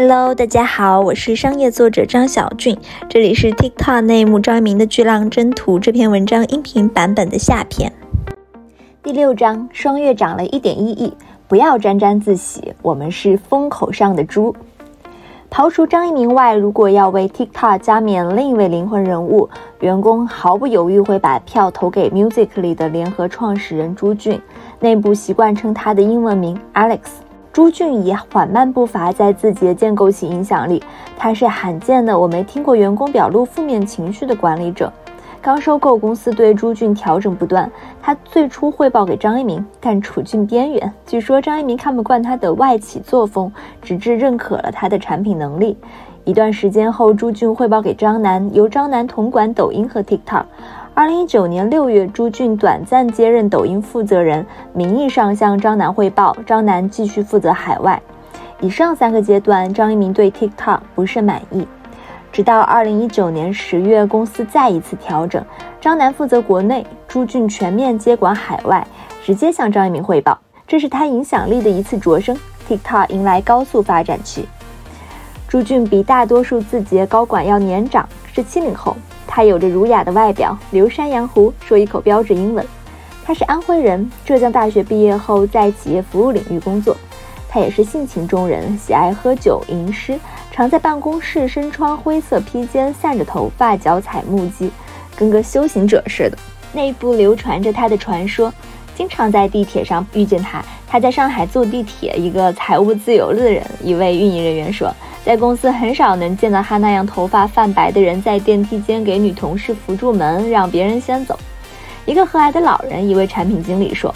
Hello，大家好，我是商业作者张小俊，这里是 TikTok 内幕张一鸣的巨浪征途这篇文章音频版本的下篇。第六章，双月涨了一点一亿，不要沾沾自喜，我们是风口上的猪。刨除张一鸣外，如果要为 TikTok 加冕另一位灵魂人物，员工毫不犹豫会把票投给 Musical.ly 的联合创始人朱俊，内部习惯称他的英文名 Alex。朱俊以缓慢步伐在字节建构起影响力，他是罕见的我没听过员工表露负面情绪的管理者。刚收购公司对朱俊调整不断，他最初汇报给张一鸣，但处境边缘。据说张一鸣看不惯他的外企作风，直至认可了他的产品能力。一段时间后，朱俊汇报给张楠，由张楠统管抖音和 TikTok。二零一九年六月，朱俊短暂接任抖音负责人，名义上向张楠汇报，张楠继续负责海外。以上三个阶段，张一鸣对 TikTok 不甚满意。直到二零一九年十月，公司再一次调整，张楠负责国内，朱俊全面接管海外，直接向张一鸣汇报。这是他影响力的一次擢升，TikTok 迎来高速发展期。朱俊比大多数字节高管要年长，是七零后。他有着儒雅的外表，留山羊胡，说一口标准英文。他是安徽人，浙江大学毕业后在企业服务领域工作。他也是性情中人，喜爱喝酒吟诗，常在办公室身穿灰色披肩，散着头发，脚踩木屐，跟个修行者似的。内部流传着他的传说，经常在地铁上遇见他。他在上海坐地铁，一个财务自由的人，一位运营人员说。在公司很少能见到他那样头发泛白的人在电梯间给女同事扶住门，让别人先走。一个和蔼的老人，一位产品经理说：“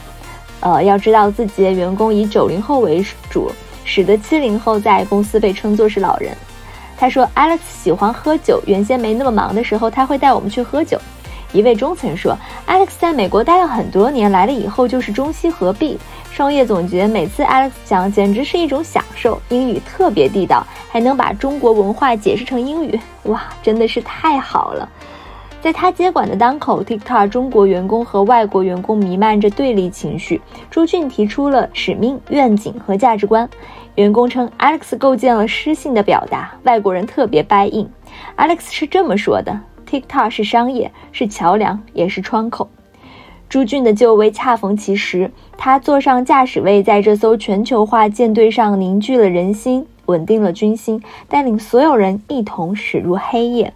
呃，要知道自己的员工以九零后为主，使得七零后在公司被称作是老人。”他说：“Alex 喜欢喝酒，原先没那么忙的时候，他会带我们去喝酒。”一位中层说：“Alex 在美国待了很多年，来了以后就是中西合璧。”商业总结，每次 Alex 讲简直是一种享受，英语特别地道，还能把中国文化解释成英语，哇，真的是太好了。在他接管的当口，TikTok 中国员工和外国员工弥漫着对立情绪。朱俊提出了使命、愿景和价值观，员工称 Alex 构建了诗性的表达，外国人特别 buy in。Alex 是这么说的：TikTok 是商业，是桥梁，也是窗口。朱俊的就位恰逢其时，他坐上驾驶位，在这艘全球化舰队上凝聚了人心，稳定了军心，带领所有人一同驶入黑夜。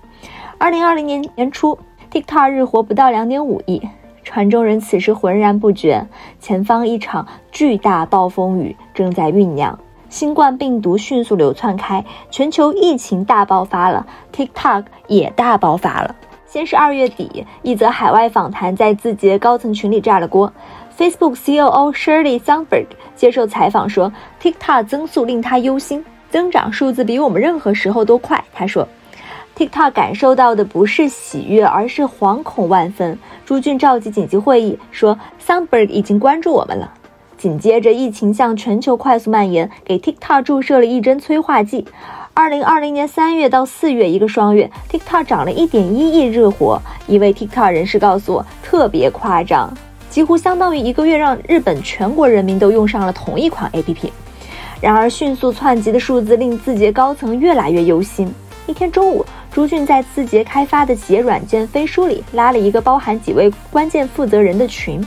二零二零年年初，TikTok 日活不到两点五亿，船中人此时浑然不觉，前方一场巨大暴风雨正在酝酿，新冠病毒迅速流窜开，全球疫情大爆发了，TikTok 也大爆发了。先是二月底，一则海外访谈在字节高层群里炸了锅。Facebook COO Shirley Sandberg 接受采访说，TikTok 增速令他忧心，增长数字比我们任何时候都快。他说，TikTok 感受到的不是喜悦，而是惶恐万分。朱俊召集紧急会议，说 Sandberg 已经关注我们了。紧接着，疫情向全球快速蔓延，给 TikTok 注射了一针催化剂。二零二零年三月到四月一个双月，TikTok 涨了一点一亿日活。一位 TikTok 人士告诉我，特别夸张，几乎相当于一个月让日本全国人民都用上了同一款 APP。然而，迅速窜级的数字令字节高层越来越忧心。一天中午，朱俊在字节开发的企业软件飞书里拉了一个包含几位关键负责人的群。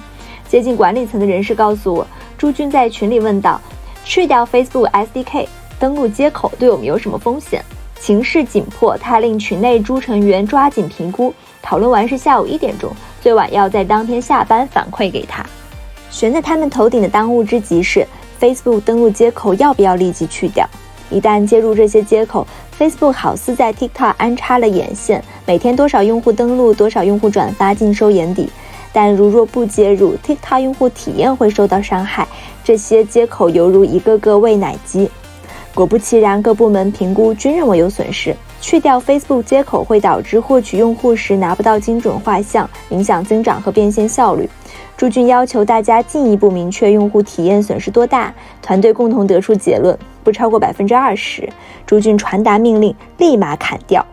接近管理层的人士告诉我，朱俊在群里问道：“去掉 Facebook SDK。”登录接口对我们有什么风险？情势紧迫，他令群内诸成员抓紧评估。讨论完是下午一点钟，最晚要在当天下班反馈给他。悬在他们头顶的当务之急是 Facebook 登录接口要不要立即去掉？一旦接入这些接口，Facebook 好似在 TikTok 安插了眼线，每天多少用户登录，多少用户转发，尽收眼底。但如若不接入，TikTok 用户体验会受到伤害。这些接口犹如一个个喂奶机。果不其然，各部门评估均认为有损失。去掉 Facebook 接口会导致获取用户时拿不到精准画像，影响增长和变现效率。朱俊要求大家进一步明确用户体验损失多大，团队共同得出结论：不超过百分之二十。朱俊传达命令，立马砍掉。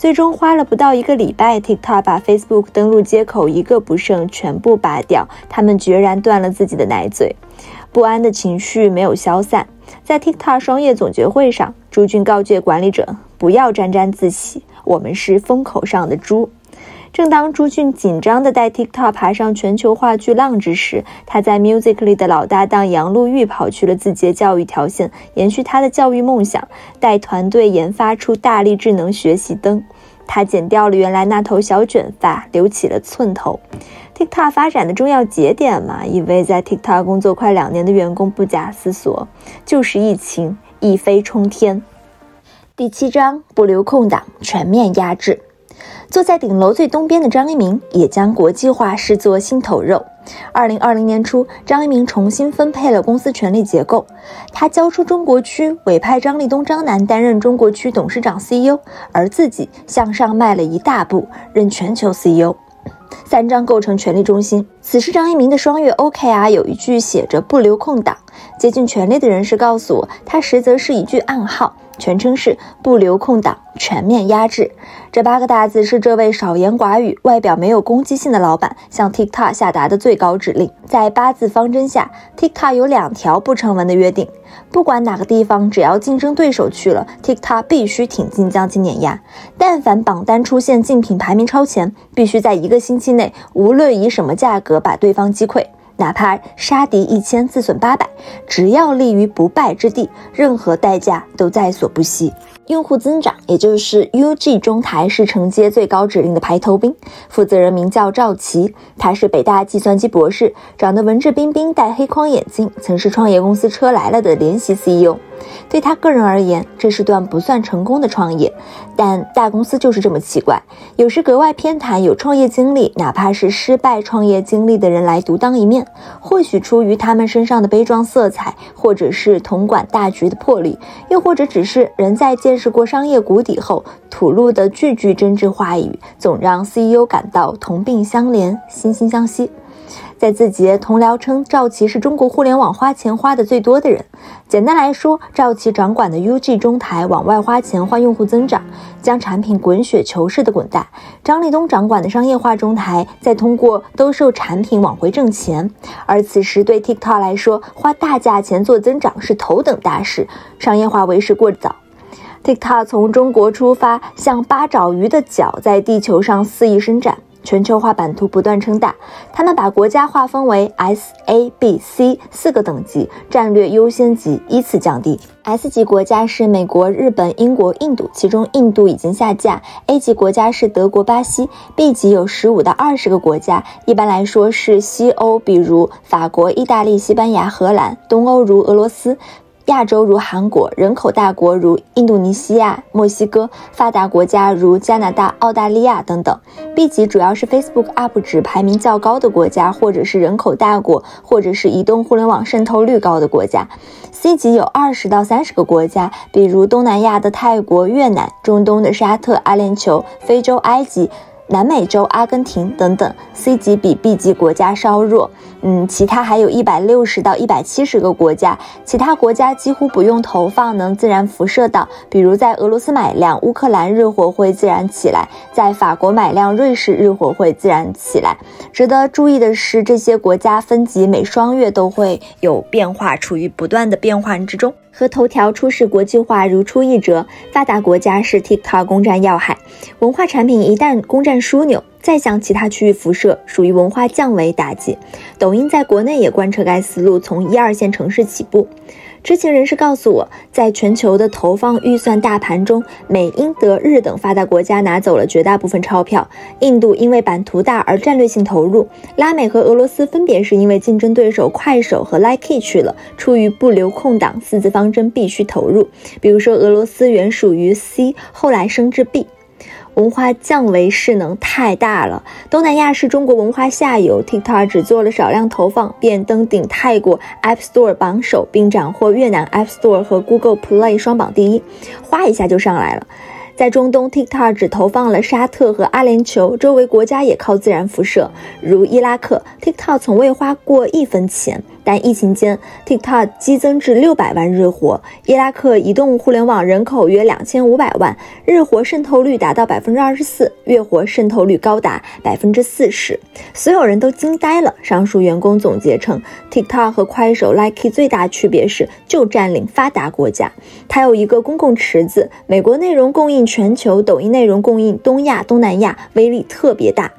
最终花了不到一个礼拜，TikTok 把 Facebook 登录接口一个不剩全部拔掉，他们决然断了自己的奶嘴。不安的情绪没有消散。在 TikTok 双业总结会上，朱军告诫管理者不要沾沾自喜，我们是风口上的猪。正当朱俊紧张地带 TikTok 爬上全球化巨浪之时，他在 Musical.ly 的老搭档杨璐玉跑去了字节教育条线，延续他的教育梦想，带团队研发出大力智能学习灯。他剪掉了原来那头小卷发，留起了寸头。TikTok 发展的重要节点嘛，一位在 TikTok 工作快两年的员工不假思索，就是疫情一飞冲天。第七章不留空档，全面压制。坐在顶楼最东边的张一鸣也将国际化视作心头肉。二零二零年初，张一鸣重新分配了公司权力结构，他交出中国区，委派张立东、张楠担任中国区董事长 CEO，而自己向上迈了一大步，任全球 CEO。三张构成权力中心。此时张一鸣的双月 OKR 有一句写着“不留空档”。接近权力的人士告诉我，他实则是一句暗号。全称是不留空档，全面压制。这八个大字是这位少言寡语、外表没有攻击性的老板向 TikTok 下达的最高指令。在八字方针下，TikTok 有两条不成文的约定：不管哪个地方，只要竞争对手去了，TikTok 必须挺进将其碾压。但凡榜单出现竞品排名超前，必须在一个星期内，无论以什么价格把对方击溃。哪怕杀敌一千，自损八百，只要立于不败之地，任何代价都在所不惜。用户增长，也就是 UG 中台是承接最高指令的排头兵。负责人名叫赵琦，他是北大计算机博士，长得文质彬彬，戴黑框眼镜，曾是创业公司车来了的联席 CEO。对他个人而言，这是段不算成功的创业，但大公司就是这么奇怪，有时格外偏袒有创业经历，哪怕是失败创业经历的人来独当一面。或许出于他们身上的悲壮色彩，或者是统管大局的魄力，又或者只是人在见。试过商业谷底后吐露的句句真挚话语，总让 CEO 感到同病相怜、惺惺相惜。在字节同僚称，赵琦是中国互联网花钱花的最多的人。简单来说，赵琦掌管的 UG 中台往外花钱换用户增长，将产品滚雪球式的滚大；张立东掌管的商业化中台再通过兜售产品往回挣钱。而此时对 TikTok 来说，花大价钱做增长是头等大事，商业化为时过早。TikTok 从中国出发，像八爪鱼的脚在地球上肆意伸展，全球化版图不断撑大。他们把国家划分为 S、A、B、C 四个等级，战略优先级依次降低。S 级国家是美国、日本、英国、印度，其中印度已经下架。A 级国家是德国、巴西。B 级有十五到二十个国家，一般来说是西欧，比如法国、意大利、西班牙、荷兰；东欧如俄罗斯。亚洲如韩国，人口大国如印度尼西亚、墨西哥，发达国家如加拿大、澳大利亚等等。B 级主要是 Facebook UP 值排名较高的国家，或者是人口大国，或者是移动互联网渗透率高的国家。C 级有二十到三十个国家，比如东南亚的泰国、越南，中东的沙特、阿联酋，非洲埃及。南美洲、阿根廷等等，C 级比 B 级国家稍弱。嗯，其他还有一百六十到一百七十个国家，其他国家几乎不用投放，能自然辐射到。比如在俄罗斯买辆，乌克兰日活会自然起来；在法国买辆，瑞士日活会自然起来。值得注意的是，这些国家分级每双月都会有变化，处于不断的变换之中。和头条出事国际化如出一辙，发达国家是 TikTok 攻占要害。文化产品一旦攻占枢纽，再向其他区域辐射，属于文化降维打击。抖音在国内也贯彻该思路，从一二线城市起步。知情人士告诉我，在全球的投放预算大盘中，美、英、德、日等发达国家拿走了绝大部分钞票。印度因为版图大而战略性投入，拉美和俄罗斯分别是因为竞争对手快手和 Like 去了，出于不留空档四字方针必须投入。比如说，俄罗斯原属于 C，后来升至 B。文化降维势能太大了。东南亚是中国文化下游，TikTok 只做了少量投放，便登顶泰国 App Store 榜首，并斩获越南 App Store 和 Google Play 双榜第一，哗一下就上来了。在中东，TikTok 只投放了沙特和阿联酋，周围国家也靠自然辐射，如伊拉克，TikTok 从未花过一分钱。但疫情间，TikTok 激增至六百万日活。伊拉克移动互联网人口约两千五百万，日活渗透率达到百分之二十四，月活渗透率高达百分之四十，所有人都惊呆了。上述员工总结称，TikTok 和快手、Likee 最大区别是就占领发达国家，它有一个公共池子，美国内容供应全球，抖音内容供应东亚、东南亚，威力特别大。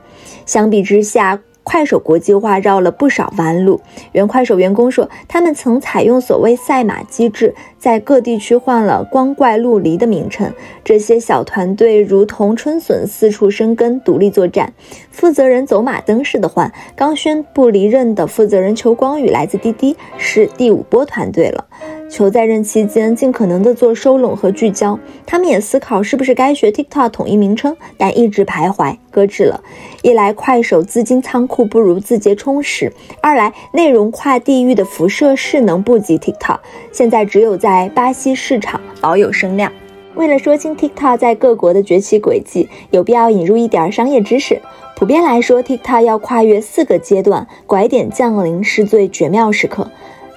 相比之下，快手国际化绕了不少弯路。原快手员工说，他们曾采用所谓赛马机制，在各地区换了光怪陆离的名称。这些小团队如同春笋四处生根，独立作战，负责人走马灯似的换。刚宣布离任的负责人邱光宇来自滴滴，是第五波团队了。裘在任期间尽可能的做收拢和聚焦，他们也思考是不是该学 TikTok 统一名称，但一直徘徊搁置了。一来快手资金仓库不如字节充实，二来内容跨地域的辐射势能不及 TikTok，现在只有在在巴西市场保有声量。为了说清 TikTok 在各国的崛起轨迹，有必要引入一点商业知识。普遍来说，TikTok 要跨越四个阶段，拐点降临是最绝妙时刻。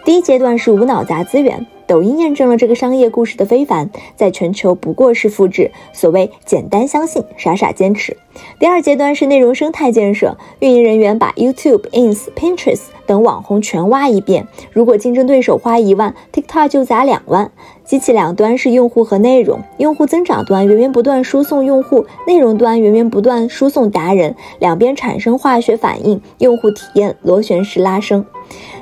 第一阶段是无脑砸资源，抖音验证了这个商业故事的非凡，在全球不过是复制，所谓简单相信，傻傻坚持。第二阶段是内容生态建设，运营人员把 YouTube、Ins、Pinterest 等网红全挖一遍，如果竞争对手花一万，TikTok 就砸两万。机器两端是用户和内容，用户增长端源源不断输送用户，内容端源源不断输送达人，两边产生化学反应，用户体验螺旋式拉升。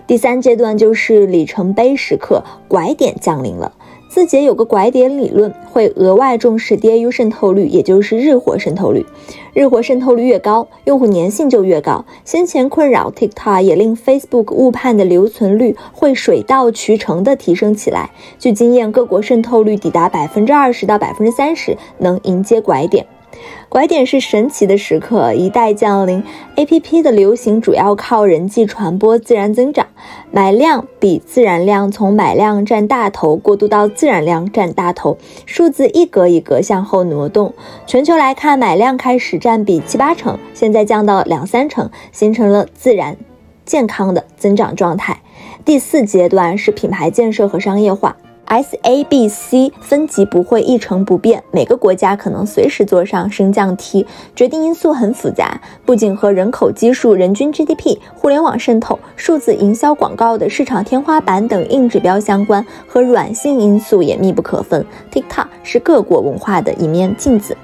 第三阶段就是里程碑时刻，拐点降临了。字节有个拐点理论，会额外重视 DAU 渗透率，也就是日活渗透率。日活渗透率越高，用户粘性就越高。先前困扰 TikTok 也令 Facebook 误判的留存率会水到渠成的提升起来。据经验，各国渗透率抵达百分之二十到百分之三十，能迎接拐点。拐点是神奇的时刻，一代降临。A P P 的流行主要靠人际传播自然增长，买量比自然量从买量占大头过渡到自然量占大头，数字一格一格向后挪动。全球来看，买量开始占比七八成，现在降到两三成，形成了自然健康的增长状态。第四阶段是品牌建设和商业化。S A B C 分级不会一成不变，每个国家可能随时坐上升降梯，决定因素很复杂，不仅和人口基数、人均 GDP、互联网渗透、数字营销广告的市场天花板等硬指标相关，和软性因素也密不可分。TikTok 是各国文化的一面镜子。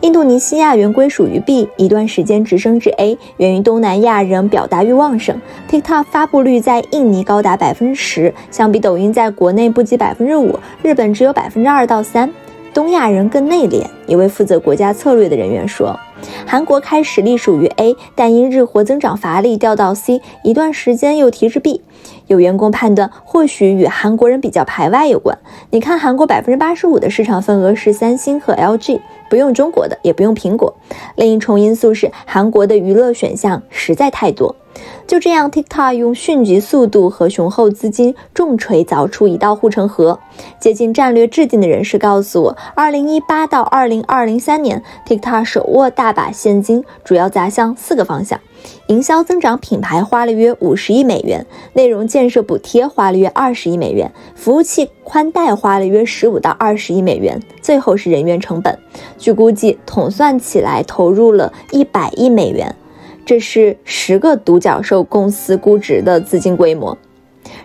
印度尼西亚原归属于 B，一段时间直升至 A，源于东南亚人表达欲旺盛。TikTok 发布率在印尼高达百分之十，相比抖音在国内不及百分之五，日本只有百分之二到三。东亚人更内敛，一位负责国家策略的人员说。韩国开始隶属于 A，但因日活增长乏力掉到 C，一段时间又提至 B。有员工判断，或许与韩国人比较排外有关。你看，韩国百分之八十五的市场份额是三星和 LG，不用中国的，也不用苹果。另一重因素是，韩国的娱乐选项实在太多。就这样，TikTok 用迅疾速度和雄厚资金重锤凿出一道护城河。接近战略制定的人士告诉我，2018到2023年，TikTok 手握大把现金，主要砸向四个方向：营销增长品牌花了约五十亿美元，内容建设补贴花了约二十亿美元，服务器宽带花了约十五到二十亿美元，最后是人员成本。据估计，统算起来投入了一百亿美元。这是十个独角兽公司估值的资金规模。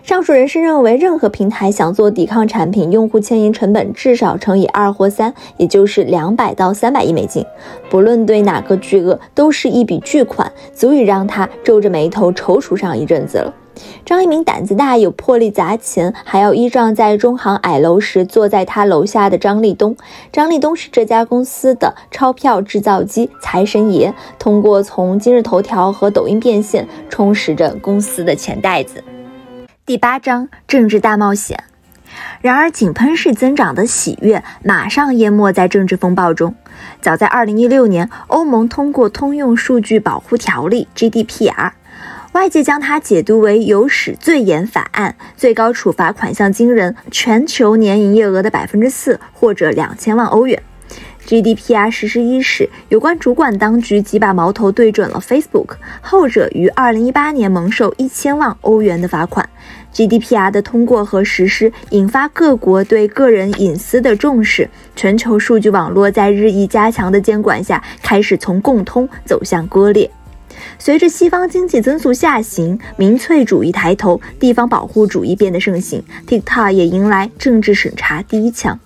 上述人士认为，任何平台想做抵抗产品，用户迁移成本至少乘以二或三，也就是两百到三百亿美金。不论对哪个巨鳄，都是一笔巨款，足以让他皱着眉头踌躇上一阵子了。张一鸣胆子大，有魄力砸钱，还要依仗在中行矮楼时坐在他楼下的张立东。张立东是这家公司的钞票制造机，财神爷，通过从今日头条和抖音变现，充实着公司的钱袋子。第八章政治大冒险。然而，井喷式增长的喜悦马上淹没在政治风暴中。早在2016年，欧盟通过通用数据保护条例 （GDPR）。外界将它解读为有史最严法案，最高处罚款项惊人，全球年营业额的百分之四或者两千万欧元。GDPR 实施伊始，有关主管当局即把矛头对准了 Facebook，后者于2018年蒙受一千万欧元的罚款。GDPR 的通过和实施引发各国对个人隐私的重视，全球数据网络在日益加强的监管下，开始从共通走向割裂。随着西方经济增速下行，民粹主义抬头，地方保护主义变得盛行，TikTok 也迎来政治审查第一枪。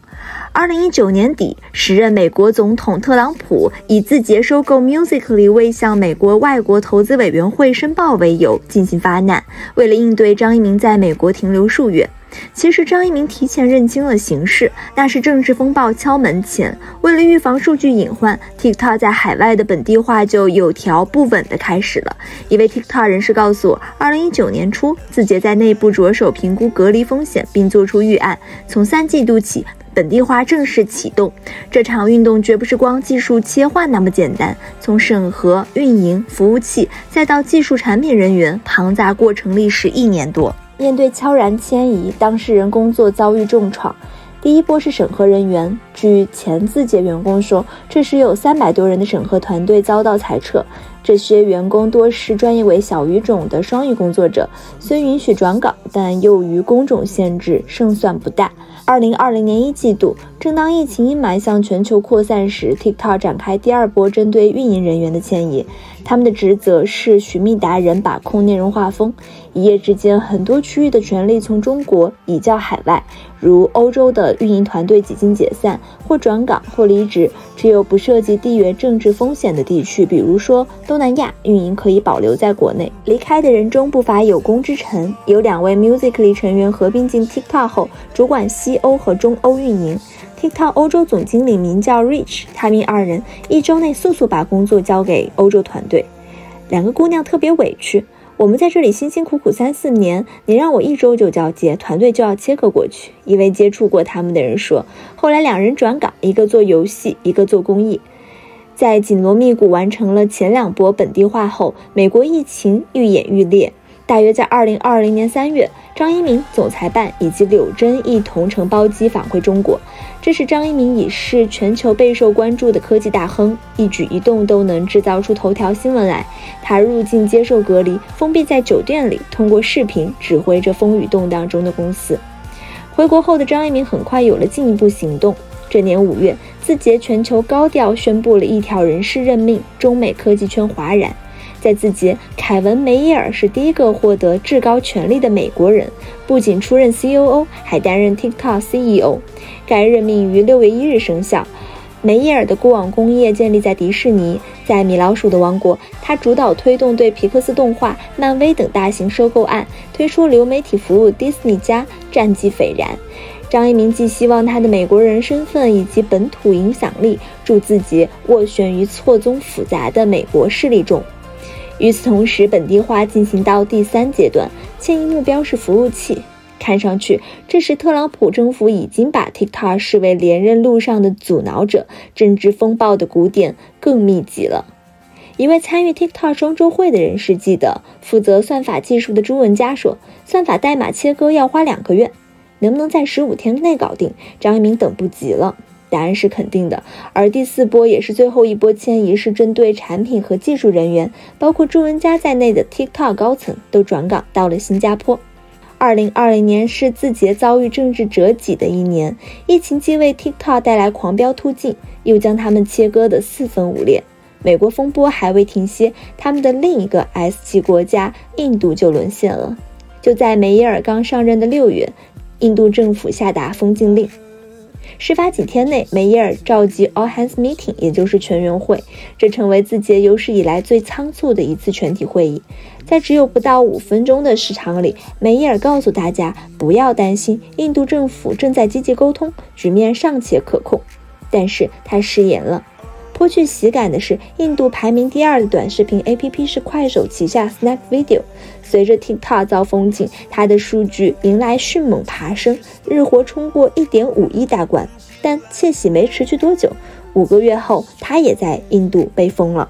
二零一九年底，时任美国总统特朗普以字节收购 Musically 未向美国外国投资委员会申报为由进行发难。为了应对张一鸣在美国停留数月，其实张一鸣提前认清了形势，那是政治风暴敲门前。为了预防数据隐患，TikTok 在海外的本地化就有条不紊地开始了。一位 TikTok 人士告诉我，二零一九年初，字节在内部着手评估隔离风险，并做出预案，从三季度起。本地化正式启动，这场运动绝不是光技术切换那么简单。从审核、运营、服务器，再到技术产品人员，庞杂过程历时一年多。面对悄然迁移，当事人工作遭遇重创。第一波是审核人员，据前字节员工说，这时有三百多人的审核团队遭到裁撤。这些员工多是专业为小语种的双语工作者，虽允许转岗，但由于工种限制，胜算不大。二零二零年一季度，正当疫情阴霾向全球扩散时，TikTok 展开第二波针对运营人员的迁移。他们的职责是寻觅达人，把控内容画风。一夜之间，很多区域的权力从中国移交海外，如欧洲的运营团队几经解散，或转岗，或离职。只有不涉及地缘政治风险的地区，比如说东南亚，运营可以保留在国内。离开的人中不乏有功之臣，有两位 Musically 成员合并进 TikTok 后，主管西欧和中欧运营。TikTok 欧洲总经理名叫 Rich，他们二人一周内速速把工作交给欧洲团队。两个姑娘特别委屈，我们在这里辛辛苦苦三四年，你让我一周就交接，团队就要切割过去。一位接触过他们的人说，后来两人转岗，一个做游戏，一个做公益。在紧锣密鼓完成了前两波本地化后，美国疫情愈演愈烈。大约在二零二零年三月，张一鸣、总裁办以及柳真一同乘包机返回中国。这时，张一鸣已是全球备受关注的科技大亨，一举一动都能制造出头条新闻来。他入境接受隔离，封闭在酒店里，通过视频指挥着风雨动荡中的公司。回国后的张一鸣很快有了进一步行动。这年五月，字节全球高调宣布了一条人事任命，中美科技圈哗然。在字节，凯文·梅耶尔是第一个获得至高权力的美国人，不仅出任 COO，还担任 TikTok CEO。该任命于六月一日生效。梅耶尔的过往工业建立在迪士尼，在米老鼠的王国，他主导推动对皮克斯动画、漫威等大型收购案，推出流媒体服务 Disney 加，战绩斐然。张一鸣寄希望他的美国人身份以及本土影响力，助字节斡旋于错综复杂的美国势力中。与此同时，本地化进行到第三阶段，迁移目标是服务器。看上去，这时特朗普政府已经把 TikTok 视为连任路上的阻挠者，政治风暴的鼓点更密集了。一位参与 TikTok 双周会的人士记得，负责算法技术的朱文佳说，算法代码切割要花两个月，能不能在十五天内搞定？张一鸣等不及了。答案是肯定的，而第四波也是最后一波迁移，是针对产品和技术人员，包括朱文佳在内的 TikTok 高层都转岗到了新加坡。二零二零年是字节遭遇政治折戟的一年，疫情既为 TikTok 带来狂飙突进，又将他们切割得四分五裂。美国风波还未停歇，他们的另一个 S 级国家印度就沦陷了。就在梅耶尔刚上任的六月，印度政府下达封禁令。事发几天内，梅耶尔召集 All Hands Meeting，也就是全员会，这成为字节有史以来最仓促的一次全体会议。在只有不到五分钟的时长里，梅耶尔告诉大家不要担心，印度政府正在积极沟通，局面尚且可控。但是他失言了。颇具喜感的是，印度排名第二的短视频 APP 是快手旗下 Snack Video。随着 TikTok 遭封禁，它的数据迎来迅猛爬升，日活冲过1.5亿大关。但窃喜没持续多久，五个月后，它也在印度被封了。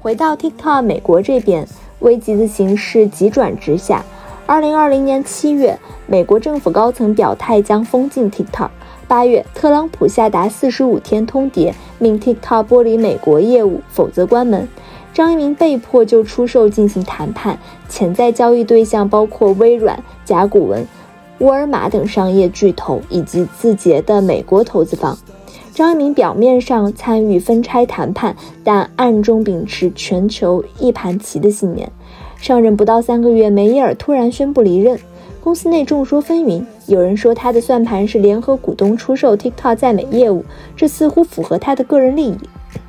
回到 TikTok 美国这边，危急的形势急转直下。2020年7月，美国政府高层表态将封禁 TikTok。八月，特朗普下达四十五天通牒，命 TikTok 剥离美国业务，否则关门。张一鸣被迫就出售进行谈判，潜在交易对象包括微软、甲骨文、沃尔玛等商业巨头以及字节的美国投资方。张一鸣表面上参与分拆谈判，但暗中秉持全球一盘棋的信念。上任不到三个月，梅耶尔突然宣布离任，公司内众说纷纭。有人说他的算盘是联合股东出售 TikTok 在美业务，这似乎符合他的个人利益。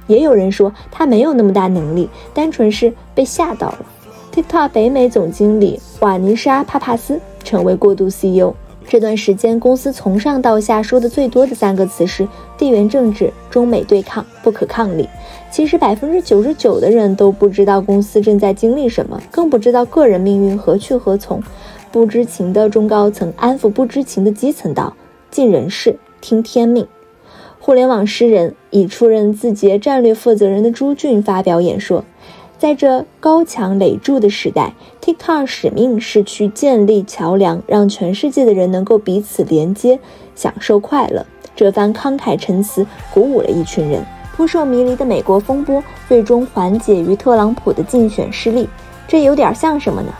也有人说他没有那么大能力，单纯是被吓到了。TikTok 北美总经理瓦尼莎·帕帕斯成为过渡 CEO。这段时间，公司从上到下说的最多的三个词是地缘政治、中美对抗、不可抗力。其实百分之九十九的人都不知道公司正在经历什么，更不知道个人命运何去何从。不知情的中高层安抚不知情的基层道：“尽人事，听天命。”互联网诗人、已出任字节战略负责人的朱俊发表演说，在这高墙垒筑的时代，TikTok 使命是去建立桥梁，让全世界的人能够彼此连接，享受快乐。这番慷慨陈词鼓舞了一群人。扑朔迷离的美国风波最终缓解于特朗普的竞选失利，这有点像什么呢？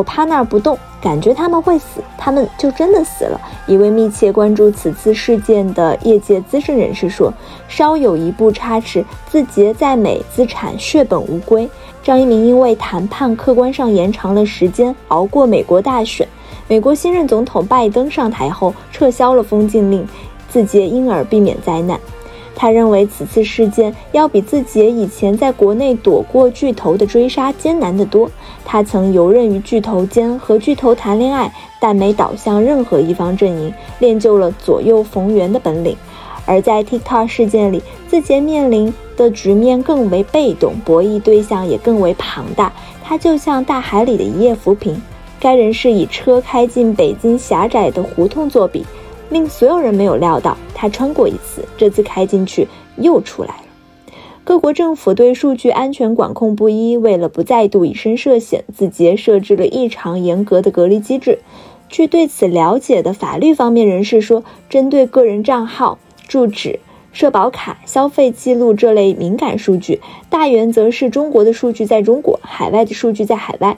我趴那儿不动。感觉他们会死，他们就真的死了。一位密切关注此次事件的业界资深人士说：“稍有一步差池，字节在美资产血本无归。”张一鸣因为谈判客观上延长了时间，熬过美国大选。美国新任总统拜登上台后撤销了封禁令，字节因而避免灾难。他认为此次事件要比字节以前在国内躲过巨头的追杀艰难得多。他曾游刃于巨头间，和巨头谈恋爱，但没倒向任何一方阵营，练就了左右逢源的本领。而在 TikTok 事件里，字节面临的局面更为被动，博弈对象也更为庞大。他就像大海里的一叶浮萍。该人士以车开进北京狭窄的胡同作比。令所有人没有料到，他穿过一次，这次开进去又出来了。各国政府对数据安全管控不一，为了不再度以身涉险，字节设置了异常严格的隔离机制。据对此了解的法律方面人士说，针对个人账号、住址、社保卡、消费记录这类敏感数据，大原则是中国的数据在中国，海外的数据在海外。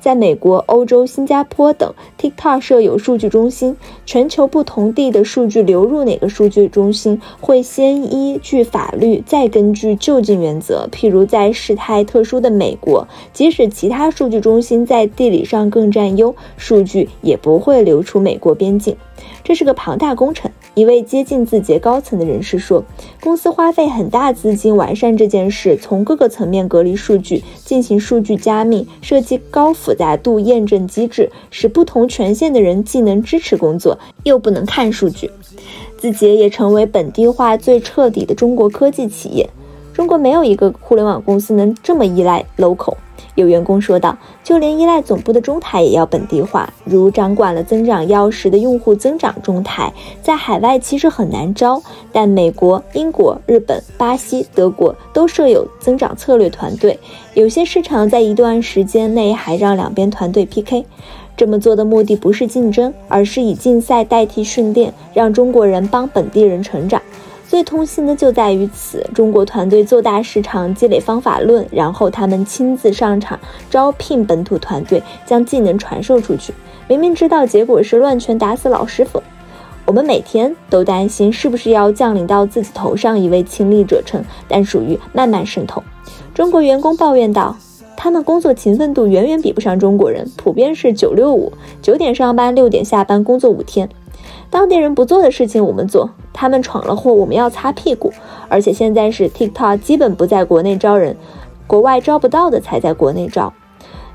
在美国、欧洲、新加坡等，TikTok 设有数据中心。全球不同地的数据流入哪个数据中心，会先依据法律，再根据就近原则。譬如在事态特殊的美国，即使其他数据中心在地理上更占优，数据也不会流出美国边境。这是个庞大工程。一位接近字节高层的人士说：“公司花费很大资金完善这件事，从各个层面隔离数据，进行数据加密，设计高复杂度验证机制，使不同权限的人既能支持工作，又不能看数据。字节也成为本地化最彻底的中国科技企业。中国没有一个互联网公司能这么依赖 local。”有员工说道：“就连依赖总部的中台也要本地化，如掌管了增长钥匙的用户增长中台，在海外其实很难招，但美国、英国、日本、巴西、德国都设有增长策略团队，有些市场在一段时间内还让两边团队 PK。这么做的目的不是竞争，而是以竞赛代替训练，让中国人帮本地人成长。”最痛心的就在于此，中国团队做大市场，积累方法论，然后他们亲自上场招聘本土团队，将技能传授出去。明明知道结果是乱拳打死老师傅，我们每天都担心是不是要降临到自己头上一位亲历者称，但属于慢慢渗透。中国员工抱怨道：“他们工作勤奋度远远比不上中国人，普遍是九六五，九点上班，六点下班，工作五天。”当地人不做的事情我们做，他们闯了祸我们要擦屁股。而且现在是 TikTok 基本不在国内招人，国外招不到的才在国内招。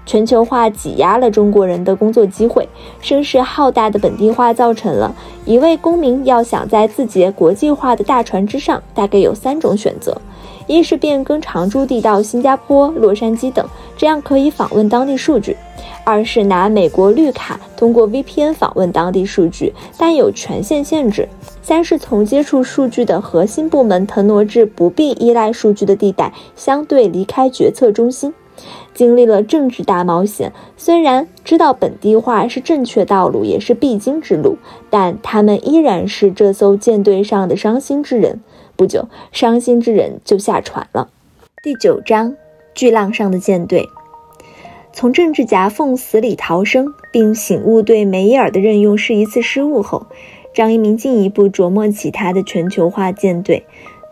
全球化挤压了中国人的工作机会，声势浩大的本地化造成了一位公民要想在自己国际化的大船之上，大概有三种选择：一是变更常驻地到新加坡、洛杉矶等，这样可以访问当地数据。二是拿美国绿卡通过 VPN 访问当地数据，但有权限限制。三是从接触数据的核心部门腾挪至不必依赖数据的地带，相对离开决策中心。经历了政治大冒险，虽然知道本地化是正确道路，也是必经之路，但他们依然是这艘舰队上的伤心之人。不久，伤心之人就下船了。第九章：巨浪上的舰队。从政治夹缝死里逃生，并醒悟对梅耶尔的任用是一次失误后，张一鸣进一步琢磨起他的全球化舰队。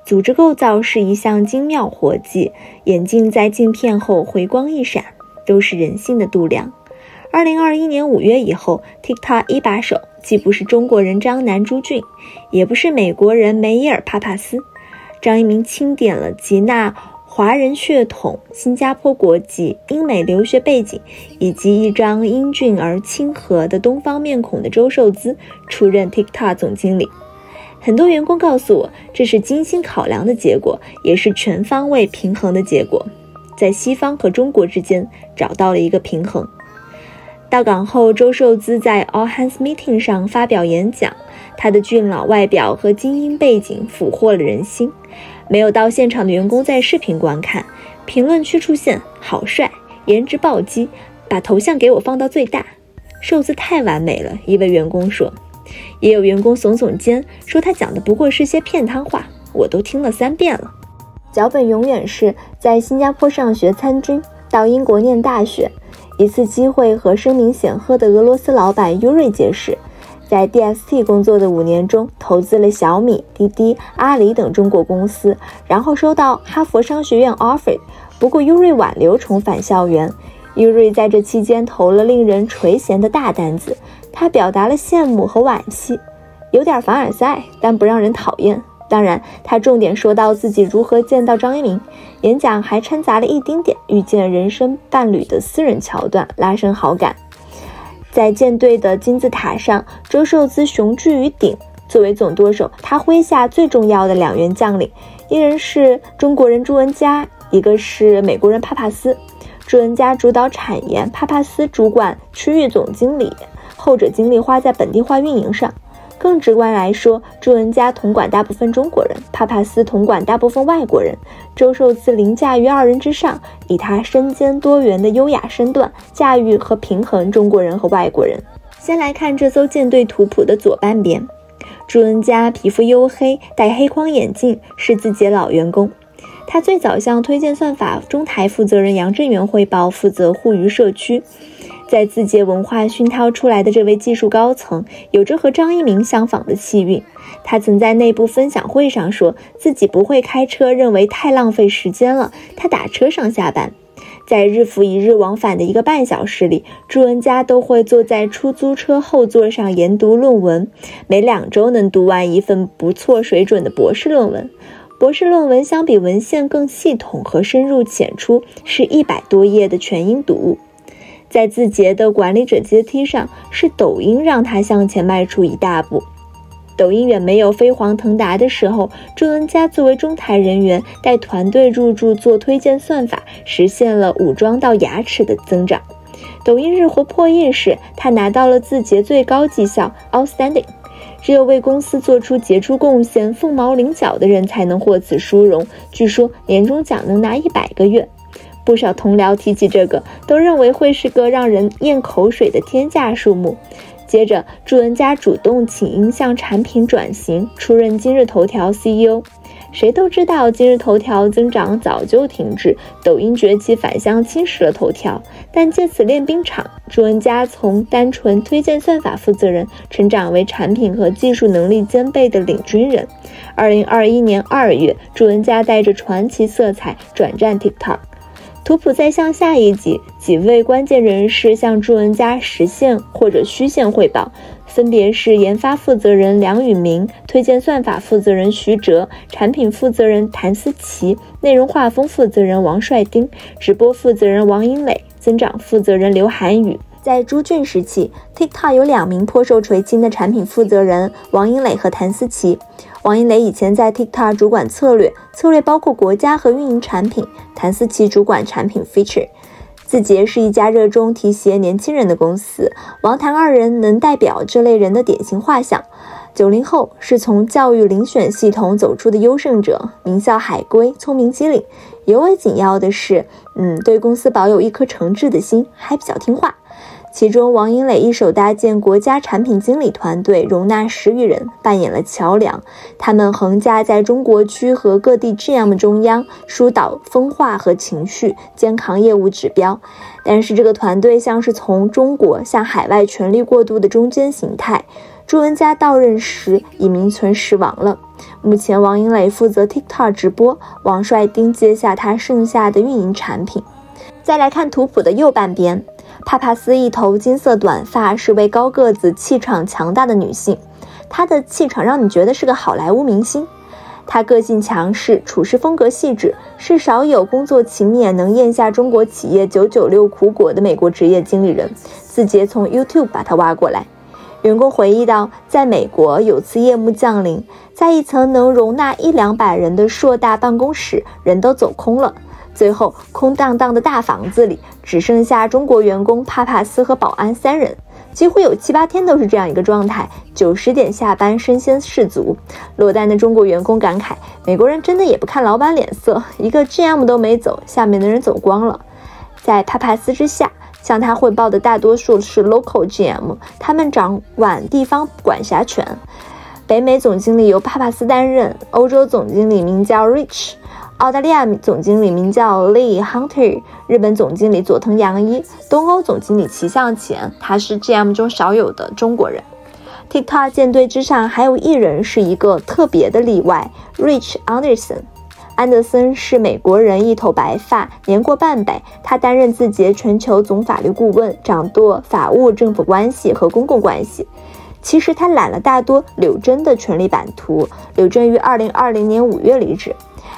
组织构造是一项精妙活计，眼镜在镜片后回光一闪，都是人性的度量。二零二一年五月以后，TikTok 一把手既不是中国人张南朱俊，也不是美国人梅耶尔帕帕斯。张一鸣清点了吉纳华人血统、新加坡国籍、英美留学背景，以及一张英俊而亲和的东方面孔的周受资出任 TikTok 总经理。很多员工告诉我，这是精心考量的结果，也是全方位平衡的结果，在西方和中国之间找到了一个平衡。到岗后，周受资在 All Hands Meeting 上发表演讲，他的俊朗外表和精英背景俘获了人心。没有到现场的员工在视频观看，评论区出现“好帅，颜值暴击，把头像给我放到最大，瘦子太完美了”。一位员工说。也有员工耸耸肩，说他讲的不过是些片汤话，我都听了三遍了。脚本永远是在新加坡上学参军，到英国念大学。一次机会和声名显赫的俄罗斯老板尤瑞结识，在 DST 工作的五年中，投资了小米、滴滴、阿里等中国公司，然后收到哈佛商学院 offer，不过尤瑞挽留重返校园。尤瑞在这期间投了令人垂涎的大单子。他表达了羡慕和惋惜，有点凡尔赛，但不让人讨厌。当然，他重点说到自己如何见到张一鸣，演讲还掺杂了一丁点遇见人生伴侣的私人桥段，拉升好感。在舰队的金字塔上，周受资雄踞于顶。作为总舵手，他麾下最重要的两员将领，一人是中国人朱文佳，一个是美国人帕帕斯。朱文佳主导产研，帕帕斯主管区域总经理。后者精力花在本地化运营上，更直观来说，朱文佳统管大部分中国人，帕帕斯统管大部分外国人，周受自凌驾于二人之上，以他身兼多元的优雅身段，驾驭和平衡中国人和外国人。先来看这艘舰队图谱的左半边，朱文佳皮肤黝黑，戴黑框眼镜，是字节老员工。他最早向推荐算法中台负责人杨振元汇报，负责互娱社区。在字节文化熏陶出来的这位技术高层，有着和张一鸣相仿的气韵。他曾在内部分享会上说自己不会开车，认为太浪费时间了。他打车上下班，在日复一日往返的一个半小时里，朱文佳都会坐在出租车后座上研读论文，每两周能读完一份不错水准的博士论文。博士论文相比文献更系统和深入浅出，是一百多页的全英读物。在字节的管理者阶梯上，是抖音让他向前迈出一大步。抖音远没有飞黄腾达的时候，朱文佳作为中台人员，带团队入驻做推荐算法，实现了武装到牙齿的增长。抖音日活破亿时，他拿到了字节最高绩效 Outstanding。只有为公司做出杰出贡献、凤毛麟角的人才能获此殊荣。据说年终奖能拿一百个月。不少同僚提起这个，都认为会是个让人咽口水的天价数目。接着，朱文佳主动请缨向产品转型，出任今日头条 CEO。谁都知道，今日头条增长早就停滞，抖音崛起反向侵蚀了头条。但借此练兵场，朱文佳从单纯推荐算法负责人，成长为产品和技术能力兼备的领军人。二零二一年二月，朱文佳带着传奇色彩转战 TikTok。图谱再向下一级，几位关键人士向朱文佳实现或者虚线汇报，分别是研发负责人梁宇明、推荐算法负责人徐哲、产品负责人谭思琪、内容画风负责人王帅丁、直播负责人王英磊、增长负责人刘涵宇。在朱俊时期，TikTok 有两名颇受垂青的产品负责人王英磊和谭思琪。王一雷以前在 TikTok 主管策略，策略包括国家和运营产品；谭思琪主管产品 feature。字节是一家热衷提携年轻人的公司，王谭二人能代表这类人的典型画像。九零后是从教育遴选系统走出的优胜者，名校海归，聪明机灵。尤为紧要的是，嗯，对公司保有一颗诚挚的心，还比较听话。其中，王英磊一手搭建国家产品经理团队，容纳十余人，扮演了桥梁。他们横架在中国区和各地 GM 中央，疏导分化和情绪，肩扛业务指标。但是，这个团队像是从中国向海外权力过渡的中间形态。朱文佳到任时已名存实亡了。目前，王英磊负责 TikTok 直播，王帅丁接下他剩下的运营产品。再来看图谱的右半边。帕帕斯一头金色短发，是位高个子、气场强大的女性。她的气场让你觉得是个好莱坞明星。她个性强势，处事风格细致，是少有工作勤勉、能咽下中国企业九九六苦果的美国职业经理人。字节从 YouTube 把她挖过来。员工回忆到，在美国有次夜幕降临，在一层能容纳一两百人的硕大办公室，人都走空了。最后，空荡荡的大房子里只剩下中国员工帕帕斯和保安三人，几乎有七八天都是这样一个状态。九十点下班，身先士卒。落单的中国员工感慨：美国人真的也不看老板脸色，一个 GM 都没走，下面的人走光了。在帕帕斯之下，向他汇报的大多数是 local GM，他们掌管地方管辖权。北美总经理由帕帕斯担任，欧洲总经理名叫 Rich。澳大利亚总经理名叫 Lee Hunter，日本总经理佐藤洋一，东欧总经理齐向前，他是 GM 中少有的中国人。TikTok 舰队之上还有一人是一个特别的例外，Rich Anderson。安德森是美国人，一头白发，年过半百。他担任字节全球总法律顾问，掌舵法务、政府关系和公共关系。其实他揽了大多柳真的权力版图。柳真于2020年5月离职。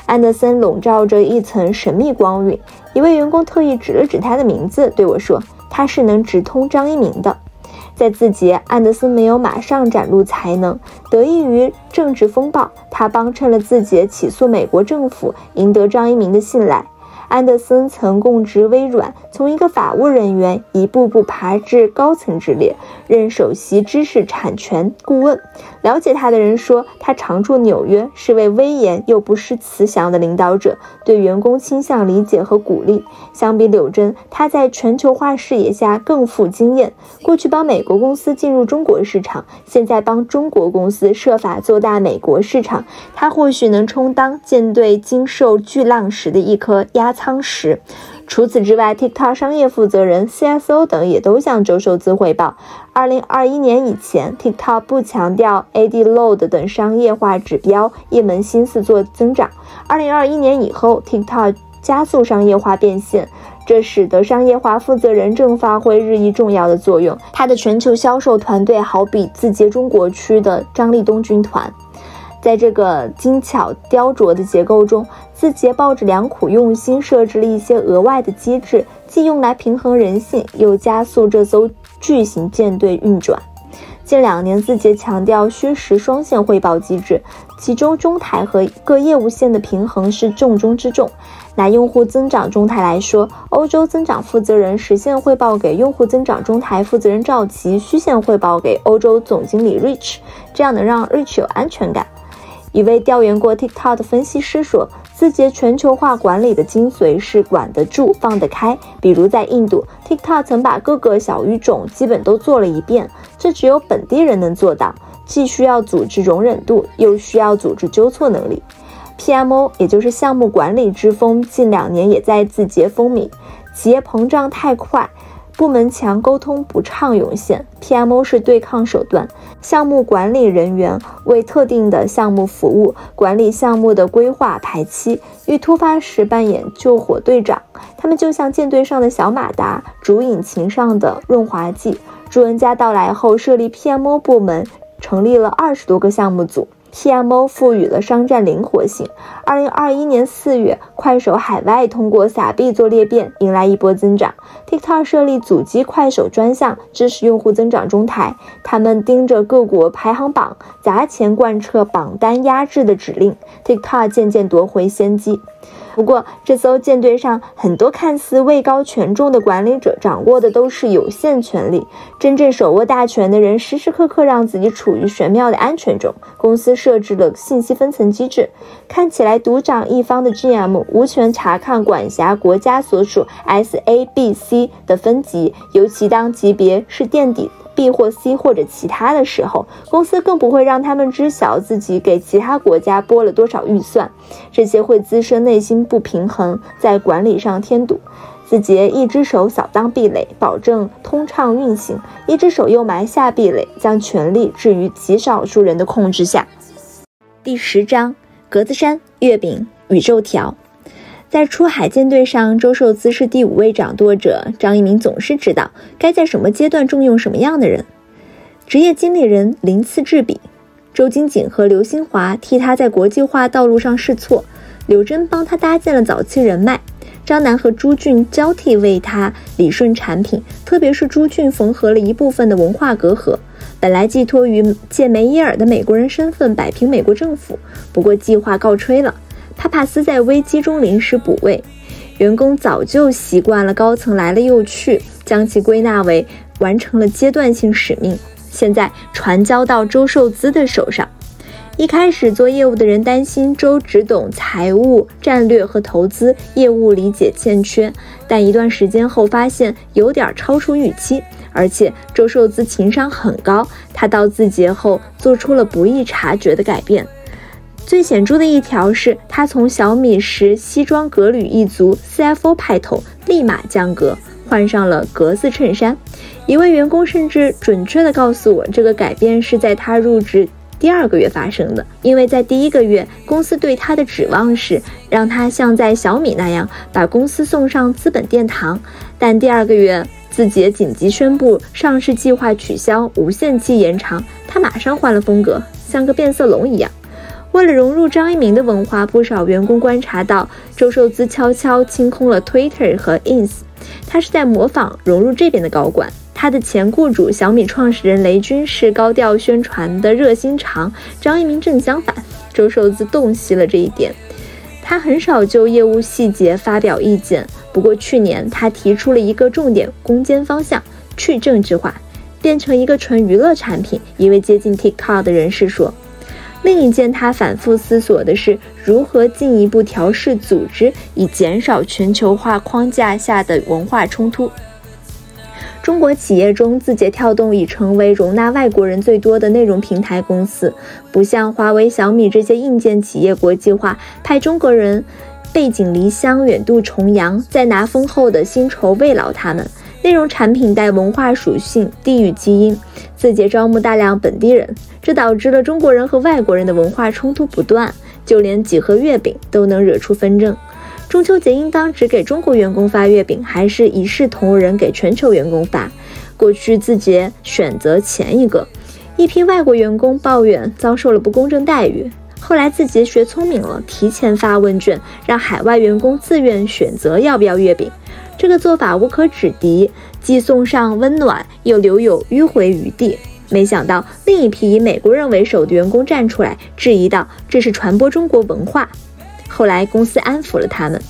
安德森笼罩着一层神秘光晕。一位员工特意指了指他的名字，对我说：“他是能直通张一鸣的。”在字节，安德森没有马上展露才能，得益于政治风暴，他帮衬了字节起诉美国政府，赢得张一鸣的信赖。安德森曾供职微软，从一个法务人员一步步爬至高层之列，任首席知识产权顾问。了解他的人说，他常驻纽约，是位威严又不失慈祥的领导者，对员工倾向理解和鼓励。相比柳真，他在全球化视野下更富经验。过去帮美国公司进入中国市场，现在帮中国公司设法做大美国市场。他或许能充当舰队经受巨浪时的一颗压仓实。除此之外，TikTok 商业负责人、CSO 等也都向周受资汇报。二零二一年以前，TikTok 不强调 Ad Load 等商业化指标，一门心思做增长。二零二一年以后，TikTok 加速商业化变现，这使得商业化负责人正发挥日益重要的作用。他的全球销售团队好比字节中国区的张立东军团。在这个精巧雕琢的结构中，字节抱着良苦用心设置了一些额外的机制，既用来平衡人性，又加速这艘巨型舰队运转。近两年，字节强调虚实双线汇报机制，其中中台和各业务线的平衡是重中之重。拿用户增长中台来说，欧洲增长负责人实线汇报给用户增长中台负责人赵琦，虚线汇报给欧洲总经理 Rich，这样能让 Rich 有安全感。一位调研过 TikTok 的分析师说，字节全球化管理的精髓是管得住、放得开。比如在印度，TikTok 曾把各个小语种基本都做了一遍，这只有本地人能做到，既需要组织容忍度，又需要组织纠错能力。PMO 也就是项目管理之风，近两年也在字节风靡。企业膨胀太快。部门墙沟通不畅涌现，PMO 是对抗手段。项目管理人员为特定的项目服务，管理项目的规划排期，遇突发时扮演救火队长。他们就像舰队上的小马达，主引擎上的润滑剂。朱文佳到来后，设立 PMO 部门，成立了二十多个项目组。PMO 赋予了商战灵活性。二零二一年四月，快手海外通过撒币做裂变，迎来一波增长。TikTok 设立阻击快手专项，支持用户增长中台。他们盯着各国排行榜，砸钱贯彻榜单压制的指令。TikTok 渐渐夺回先机。不过，这艘舰队上很多看似位高权重的管理者，掌握的都是有限权力。真正手握大权的人，时时刻刻让自己处于玄妙的安全中。公司设置了信息分层机制，看起来独掌一方的 GM 无权查看管辖国家所属 SABC 的分级，尤其当级别是垫底。B 或 C 或者其他的时候，公司更不会让他们知晓自己给其他国家拨了多少预算，这些会滋生内心不平衡，在管理上添堵。字节一只手扫荡壁垒，保证通畅运行；一只手又埋下壁垒，将权力置于极少数人的控制下。第十章：格子衫、月饼、宇宙条。在出海舰队上，周寿滋是第五位掌舵者。张一鸣总是知道该在什么阶段重用什么样的人。职业经理人鳞次栉比，周金锦和刘新华替他在国际化道路上试错，柳珍帮他搭建了早期人脉，张楠和朱俊交替为他理顺产品，特别是朱俊缝合了一部分的文化隔阂。本来寄托于借梅耶尔的美国人身份摆平美国政府，不过计划告吹了。帕帕斯在危机中临时补位，员工早就习惯了高层来了又去，将其归纳为完成了阶段性使命。现在传交到周寿资的手上。一开始做业务的人担心周只懂财务战略和投资，业务理解欠缺。但一段时间后发现有点超出预期，而且周寿资情商很高。他到字节后做出了不易察觉的改变。最显著的一条是，他从小米时西装革履一族 CFO 派头，立马降格，换上了格子衬衫。一位员工甚至准确地告诉我，这个改变是在他入职第二个月发生的，因为在第一个月，公司对他的指望是让他像在小米那样把公司送上资本殿堂，但第二个月，字节紧急宣布上市计划取消，无限期延长，他马上换了风格，像个变色龙一样。为了融入张一鸣的文化，不少员工观察到周寿滋悄悄清空了 Twitter 和 Ins，他是在模仿融入这边的高管。他的前雇主小米创始人雷军是高调宣传的热心肠，张一鸣正相反。周寿滋洞悉了这一点，他很少就业务细节发表意见。不过去年他提出了一个重点攻坚方向：去政治化，变成一个纯娱乐产品。一位接近 TikTok 的人士说。另一件他反复思索的是如何进一步调试组织，以减少全球化框架下的文化冲突。中国企业中，字节跳动已成为容纳外国人最多的内容平台公司，不像华为、小米这些硬件企业国际化，派中国人背井离乡、远渡重洋，再拿丰厚的薪酬慰劳他们。内容产品带文化属性、地域基因，字节招募大量本地人，这导致了中国人和外国人的文化冲突不断，就连几盒月饼都能惹出纷争。中秋节应当只给中国员工发月饼，还是一视同仁给全球员工发？过去字节选择前一个，一批外国员工抱怨遭受了不公正待遇。后来字节学聪明了，提前发问卷，让海外员工自愿选择要不要月饼。这个做法无可指敌，既送上温暖，又留有迂回余地。没想到，另一批以美国人为首的员工站出来质疑道：“这是传播中国文化。”后来公司安抚了他们。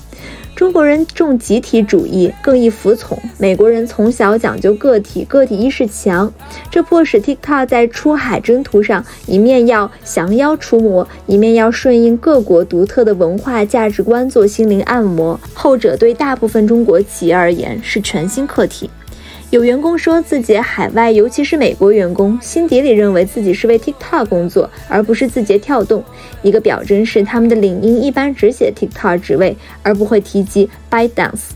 中国人重集体主义，更易服从；美国人从小讲究个体，个体意识强。这迫使 TikTok 在出海征途上，一面要降妖除魔，一面要顺应各国独特的文化价值观做心灵按摩。后者对大部分中国企业而言是全新课题。有员工说，自己海外，尤其是美国员工，心底里认为自己是为 TikTok 工作，而不是字节跳动。一个表征是，他们的领英一般只写 TikTok 职位，而不会提及 ByteDance。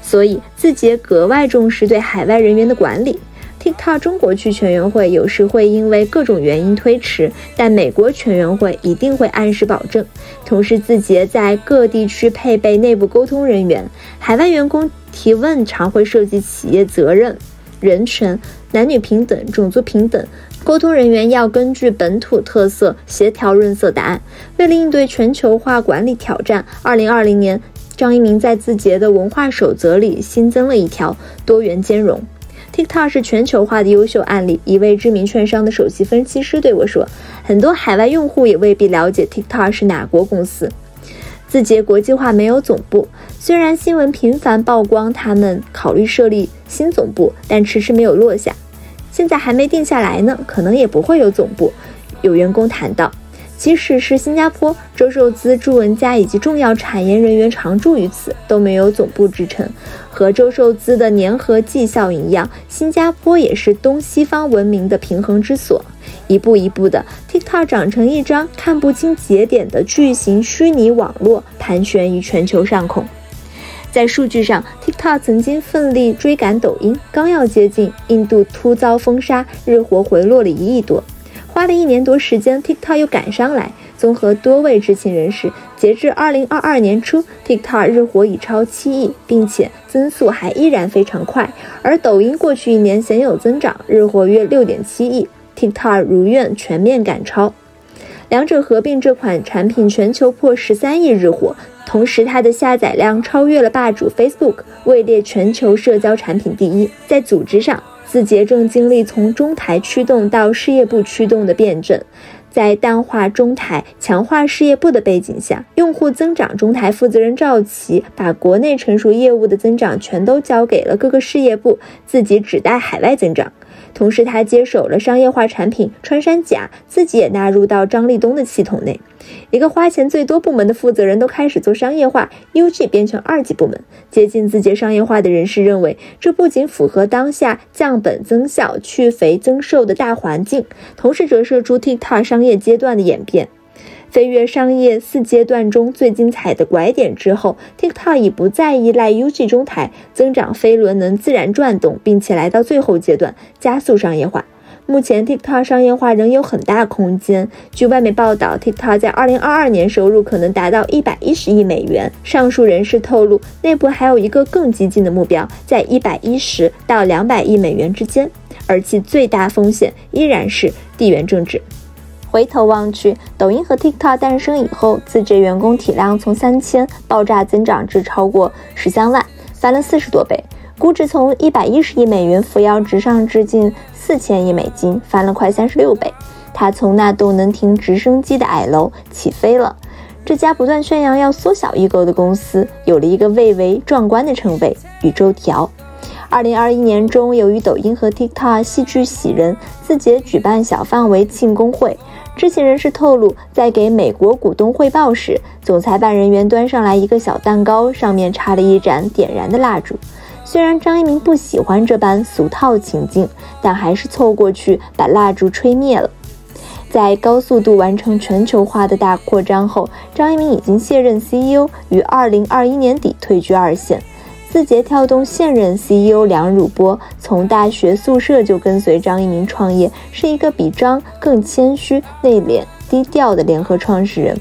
所以，字节格外重视对海外人员的管理。TikTok 中国区全员会有时会因为各种原因推迟，但美国全员会一定会按时保证。同时，字节在各地区配备内部沟通人员，海外员工提问常会涉及企业责任、人权、男女平等、种族平等，沟通人员要根据本土特色协调润色答案。为了应对全球化管理挑战，二零二零年，张一鸣在字节的文化守则里新增了一条多元兼容。TikTok 是全球化的优秀案例。一位知名券商的首席分析师对我说：“很多海外用户也未必了解 TikTok 是哪国公司。”字节国际化没有总部，虽然新闻频繁曝光他们考虑设立新总部，但迟迟没有落下。现在还没定下来呢，可能也不会有总部。有员工谈到。即使是新加坡，周受资、朱文佳以及重要产研人员常驻于此，都没有总部支撑。和周受资的粘合剂效应一样，新加坡也是东西方文明的平衡之所。一步一步的，TikTok 长成一张看不清节点的巨型虚拟网络，盘旋于全球上空。在数据上，TikTok 曾经奋力追赶抖音，刚要接近，印度突遭封杀，日活回落了一亿多。花了一年多时间，TikTok 又赶上来。综合多位知情人士，截至二零二二年初，TikTok 日活已超七亿，并且增速还依然非常快。而抖音过去一年鲜有增长，日活约六点七亿，TikTok 如愿全面赶超。两者合并，这款产品全球破十三亿日活，同时它的下载量超越了霸主 Facebook，位列全球社交产品第一。在组织上，字节正经历从中台驱动到事业部驱动的辩证，在淡化中台、强化事业部的背景下，用户增长，中台负责人赵琦把国内成熟业务的增长全都交给了各个事业部，自己只带海外增长。同时，他接手了商业化产品穿山甲，自己也纳入到张立东的系统内。一个花钱最多部门的负责人都开始做商业化，UG 变成二级部门。接近字节商业化的人士认为，这不仅符合当下降本增效、去肥增瘦的大环境，同时折射出 TikTok 商业阶段的演变。飞跃商业四阶段中最精彩的拐点之后，TikTok 已不再依赖 UG 中台，增长飞轮能自然转动，并且来到最后阶段，加速商业化。目前 TikTok 商业化仍有很大空间。据外媒报道，TikTok 在2022年收入可能达到110亿美元。上述人士透露，内部还有一个更激进的目标，在110到200亿美元之间，而其最大风险依然是地缘政治。回头望去，抖音和 TikTok 诞生以后，字节员工体量从三千爆炸增长至超过十三万，翻了四十多倍。估值从110亿美元扶摇直上至近。四千亿美金，翻了快三十六倍。他从那栋能停直升机的矮楼起飞了。这家不断宣扬要缩小异构的公司，有了一个蔚为壮观的称谓——宇宙条。二零二一年中，由于抖音和 TikTok 戏剧喜人，字节举办小范围庆功会。知情人士透露，在给美国股东汇报时，总裁办人员端上来一个小蛋糕，上面插了一盏点燃的蜡烛。虽然张一鸣不喜欢这般俗套情境，但还是凑过去把蜡烛吹灭了。在高速度完成全球化的大扩张后，张一鸣已经卸任 CEO，于二零二一年底退居二线。字节跳动现任 CEO 梁汝波从大学宿舍就跟随张一鸣创业，是一个比张更谦虚、内敛、低调的联合创始人。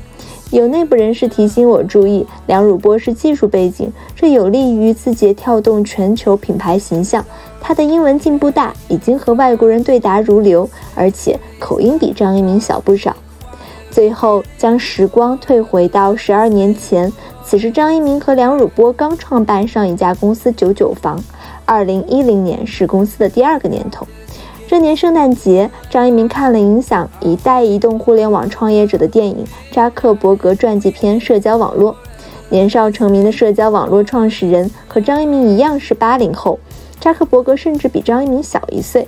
有内部人士提醒我注意，梁汝波是技术背景，这有利于字节跳动全球品牌形象。他的英文进步大，已经和外国人对答如流，而且口音比张一鸣小不少。最后将时光退回到十二年前，此时张一鸣和梁汝波刚创办上一家公司九九房，二零一零年是公司的第二个年头。这年圣诞节，张一鸣看了影响一代移动互联网创业者的电影《扎克伯格传记片：社交网络》。年少成名的社交网络创始人和张一鸣一样是八零后，扎克伯格甚至比张一鸣小一岁。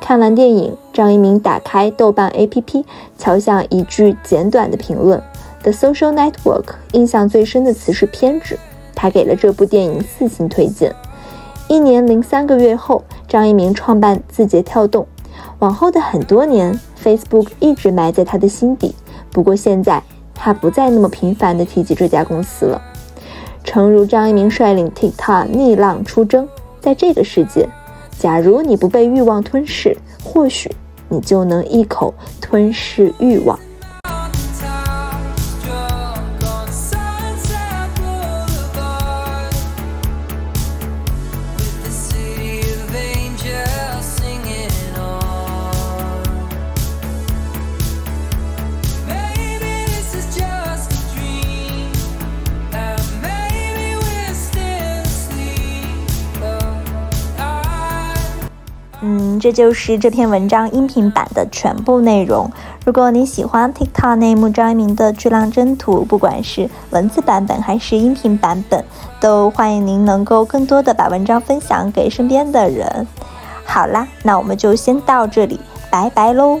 看完电影，张一鸣打开豆瓣 APP，敲响一句简短的评论：“The Social Network。”印象最深的词是偏执。他给了这部电影四星推荐。一年零三个月后，张一鸣创办字节跳动。往后的很多年，Facebook 一直埋在他的心底。不过现在，他不再那么频繁地提及这家公司了。诚如张一鸣率领 TikTok 逆浪出征，在这个世界，假如你不被欲望吞噬，或许你就能一口吞噬欲望。这就是这篇文章音频版的全部内容。如果你喜欢 TikTok 内幕张一鸣的巨浪征途，不管是文字版本还是音频版本，都欢迎您能够更多的把文章分享给身边的人。好啦，那我们就先到这里，拜拜喽。